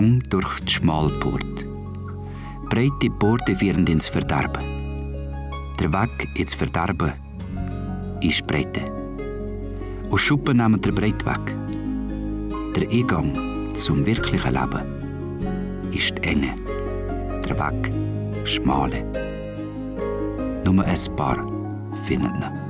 Gang durch die Schmalport. Breite Porte führen ins Verderben. Der Weg ins Verderben ist Breite. Und Schuppen nehmen den Breit weg. Der Eingang zum wirklichen Leben ist enge. Der Weg schmale. Nur ein paar finden ihn.